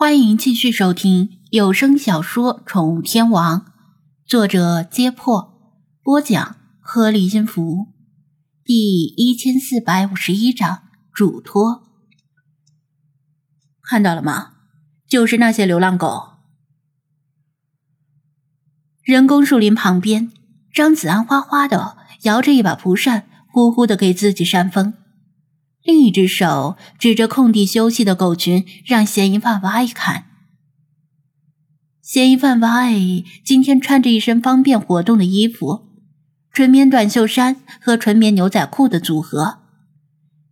欢迎继续收听有声小说《宠物天王》，作者：揭破，播讲：颗粒音符，第一千四百五十一章嘱托。看到了吗？就是那些流浪狗。人工树林旁边，张子安哗哗的摇着一把蒲扇，呼呼的给自己扇风。另一只手指着空地休息的狗群，让嫌疑犯 Y 看。嫌疑犯 Y 今天穿着一身方便活动的衣服，纯棉短袖衫和纯棉牛仔裤的组合。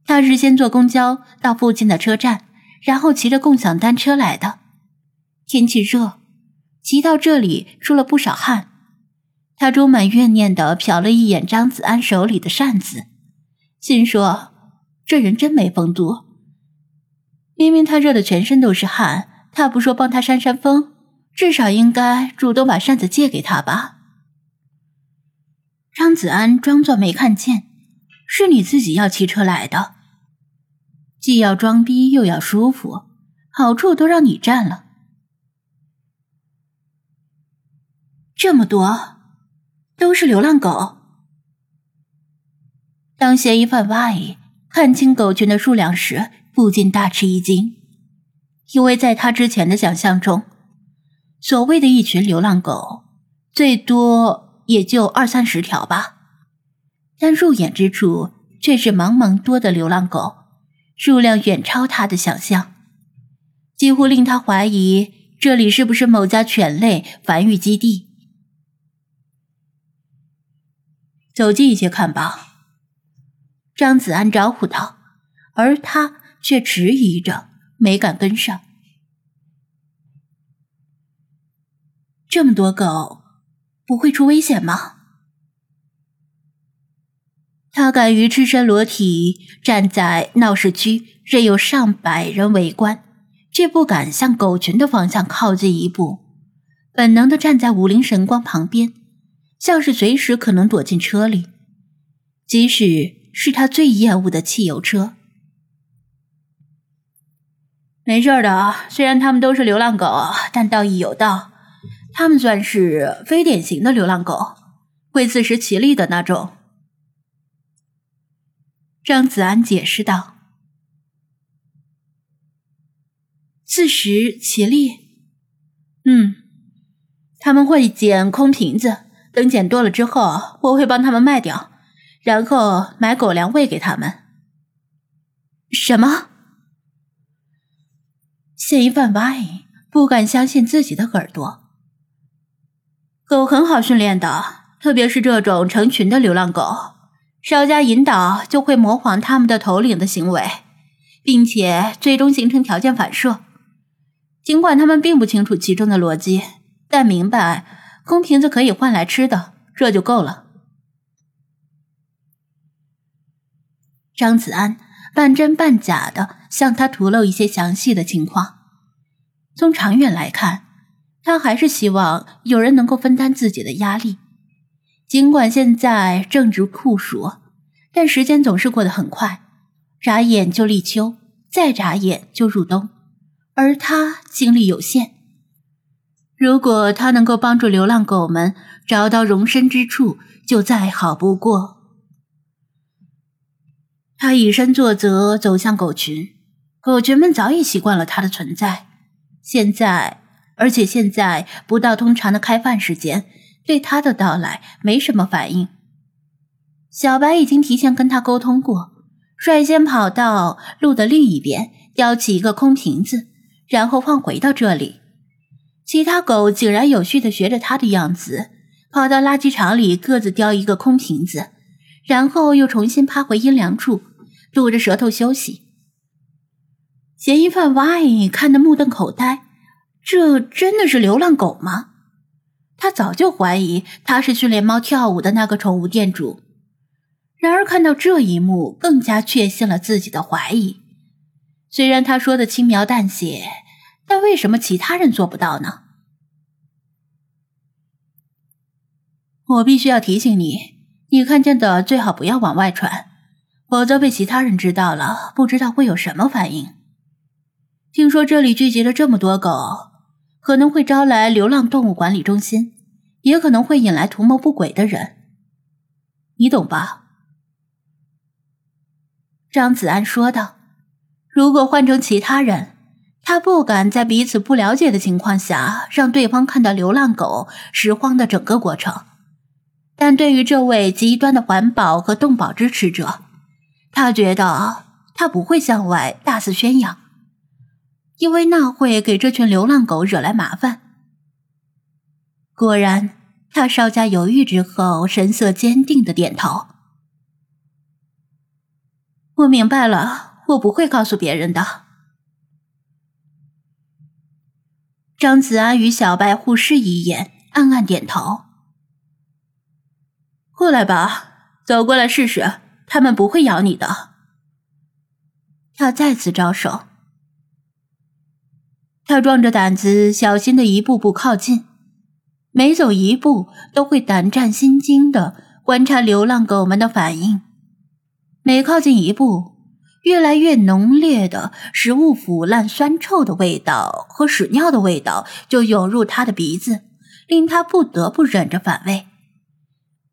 他是先坐公交到附近的车站，然后骑着共享单车来的。天气热，骑到这里出了不少汗。他充满怨念地瞟了一眼张子安手里的扇子，心说。这人真没风度。明明他热的全身都是汗，他不说帮他扇扇风，至少应该主动把扇子借给他吧。张子安装作没看见，是你自己要骑车来的，既要装逼又要舒服，好处都让你占了。这么多，都是流浪狗。当嫌疑犯 Y。看清狗群的数量时，不禁大吃一惊，因为在他之前的想象中，所谓的一群流浪狗，最多也就二三十条吧，但入眼之处却是茫茫多的流浪狗，数量远超他的想象，几乎令他怀疑这里是不是某家犬类繁育基地。走近一些看吧。张子安招呼道，而他却迟疑着，没敢跟上。这么多狗，不会出危险吗？他敢于赤身裸体站在闹市区，任有上百人围观，却不敢向狗群的方向靠近一步，本能的站在五菱神光旁边，像是随时可能躲进车里，即使。是他最厌恶的汽油车。没事的，虽然他们都是流浪狗，但道义有道，他们算是非典型的流浪狗，会自食其力的那种。张子安解释道：“自食其力，嗯，他们会捡空瓶子，等捡多了之后，我会帮他们卖掉。”然后买狗粮喂给他们。什么？嫌疑犯 Y 不敢相信自己的耳朵。狗很好训练的，特别是这种成群的流浪狗，稍加引导就会模仿他们的头领的行为，并且最终形成条件反射。尽管他们并不清楚其中的逻辑，但明白空瓶子可以换来吃的，这就够了。张子安半真半假的向他吐露一些详细的情况。从长远来看，他还是希望有人能够分担自己的压力。尽管现在正值酷暑，但时间总是过得很快，眨眼就立秋，再眨眼就入冬，而他精力有限。如果他能够帮助流浪狗们找到容身之处，就再好不过。他以身作则，走向狗群。狗群们早已习惯了他的存在。现在，而且现在不到通常的开饭时间，对他的到来没什么反应。小白已经提前跟他沟通过，率先跑到路的另一边，叼起一个空瓶子，然后放回到这里。其他狗井然有序的学着他的样子，跑到垃圾场里各自叼一个空瓶子。然后又重新趴回阴凉处，露着舌头休息。嫌疑犯 Y 看得目瞪口呆，这真的是流浪狗吗？他早就怀疑他是训练猫跳舞的那个宠物店主，然而看到这一幕，更加确信了自己的怀疑。虽然他说的轻描淡写，但为什么其他人做不到呢？我必须要提醒你。你看见的最好不要往外传，否则被其他人知道了，不知道会有什么反应。听说这里聚集了这么多狗，可能会招来流浪动物管理中心，也可能会引来图谋不轨的人，你懂吧？”张子安说道：“如果换成其他人，他不敢在彼此不了解的情况下让对方看到流浪狗拾荒的整个过程。但对于这位极端的环保和动保支持者，他觉得他不会向外大肆宣扬，因为那会给这群流浪狗惹来麻烦。”果然，他稍加犹豫之后，神色坚定的点头。我明白了，我不会告诉别人的。张子安与小白互视一眼，暗暗点头。过来吧，走过来试试，他们不会咬你的。他再次招手。他壮着胆子，小心的一步步靠近，每走一步都会胆战心惊的观察流浪狗们的反应。每靠近一步，越来越浓烈的食物腐烂、酸臭的味道和屎尿的味道就涌入他的鼻子，令他不得不忍着反胃，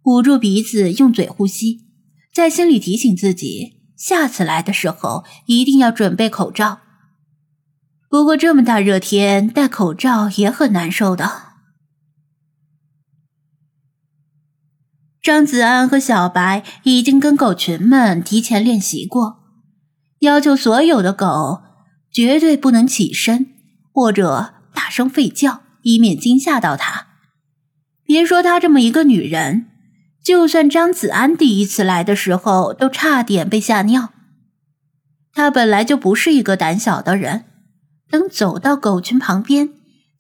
捂住鼻子用嘴呼吸，在心里提醒自己，下次来的时候一定要准备口罩。不过这么大热天戴口罩也很难受的。张子安和小白已经跟狗群们提前练习过，要求所有的狗绝对不能起身或者大声吠叫，以免惊吓到他。别说她这么一个女人，就算张子安第一次来的时候都差点被吓尿。他本来就不是一个胆小的人，等走到狗群旁边，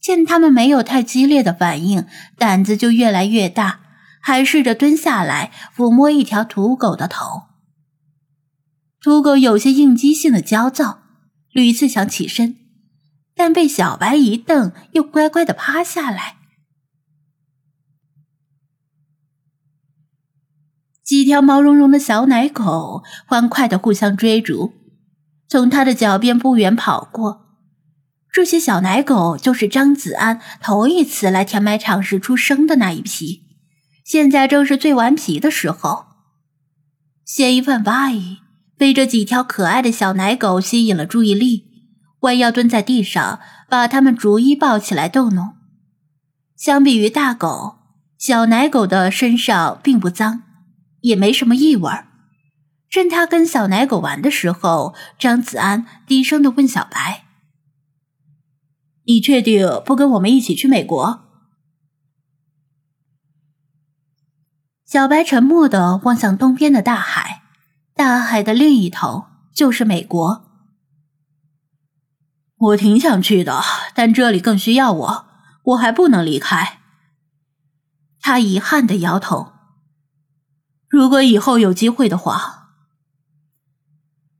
见他们没有太激烈的反应，胆子就越来越大。还试着蹲下来抚摸一条土狗的头。土狗有些应激性的焦躁，屡次想起身，但被小白一瞪，又乖乖的趴下来。几条毛茸茸的小奶狗欢快的互相追逐，从他的脚边不远跑过。这些小奶狗就是张子安头一次来填埋场时出生的那一批。现在正是最顽皮的时候，嫌疑犯巴伊被这几条可爱的小奶狗吸引了注意力，弯腰蹲在地上，把它们逐一抱起来逗弄。相比于大狗，小奶狗的身上并不脏，也没什么异味。趁他跟小奶狗玩的时候，张子安低声的问小白：“你确定不跟我们一起去美国？”小白沉默的望向东边的大海，大海的另一头就是美国。我挺想去的，但这里更需要我，我还不能离开。他遗憾的摇头。如果以后有机会的话，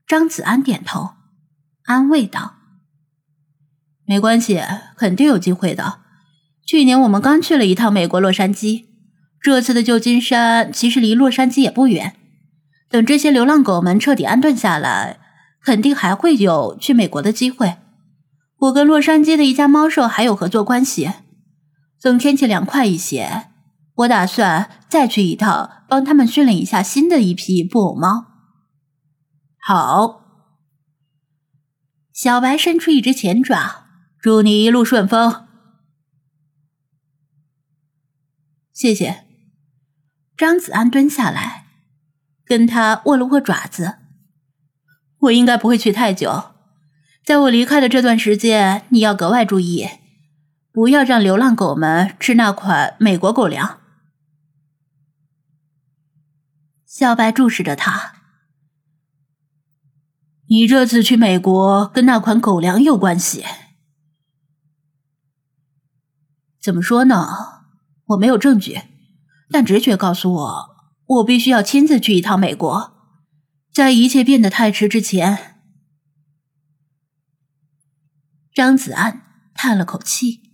张子安点头，安慰道：“没关系，肯定有机会的。去年我们刚去了一趟美国洛杉矶。”这次的旧金山其实离洛杉矶也不远，等这些流浪狗们彻底安顿下来，肯定还会有去美国的机会。我跟洛杉矶的一家猫舍还有合作关系，等天气凉快一些，我打算再去一趟，帮他们训练一下新的一批布偶猫。好，小白伸出一只前爪，祝你一路顺风，谢谢。张子安蹲下来，跟他握了握爪子。我应该不会去太久，在我离开的这段时间，你要格外注意，不要让流浪狗们吃那款美国狗粮。小白注视着他，你这次去美国跟那款狗粮有关系？怎么说呢？我没有证据。但直觉告诉我，我必须要亲自去一趟美国，在一切变得太迟之前。张子安叹了口气。